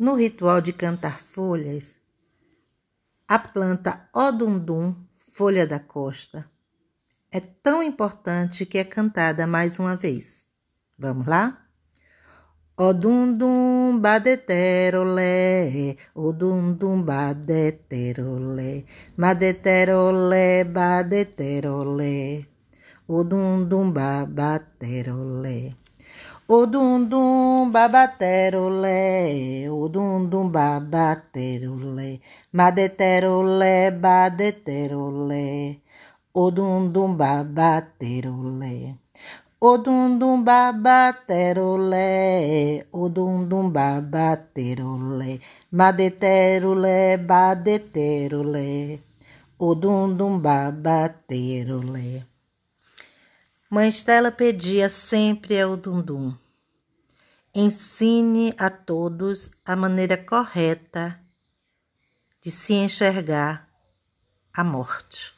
No ritual de cantar folhas, a planta odundum, folha da costa, é tão importante que é cantada mais uma vez. Vamos lá? Odundum badeterolé, odundum badeterolé, badeterolé, badeterolé, odundum babaterolé. Odundum babaterolé, odundum babaterolé, madeterolé, badeterolé, odundum babaterolé. Odundum babaterolé, odundum babaterolé, madeterolé, badeterolé, odundum babaterolé. Mãe Estela pedia sempre ao Dundum: ensine a todos a maneira correta de se enxergar a morte.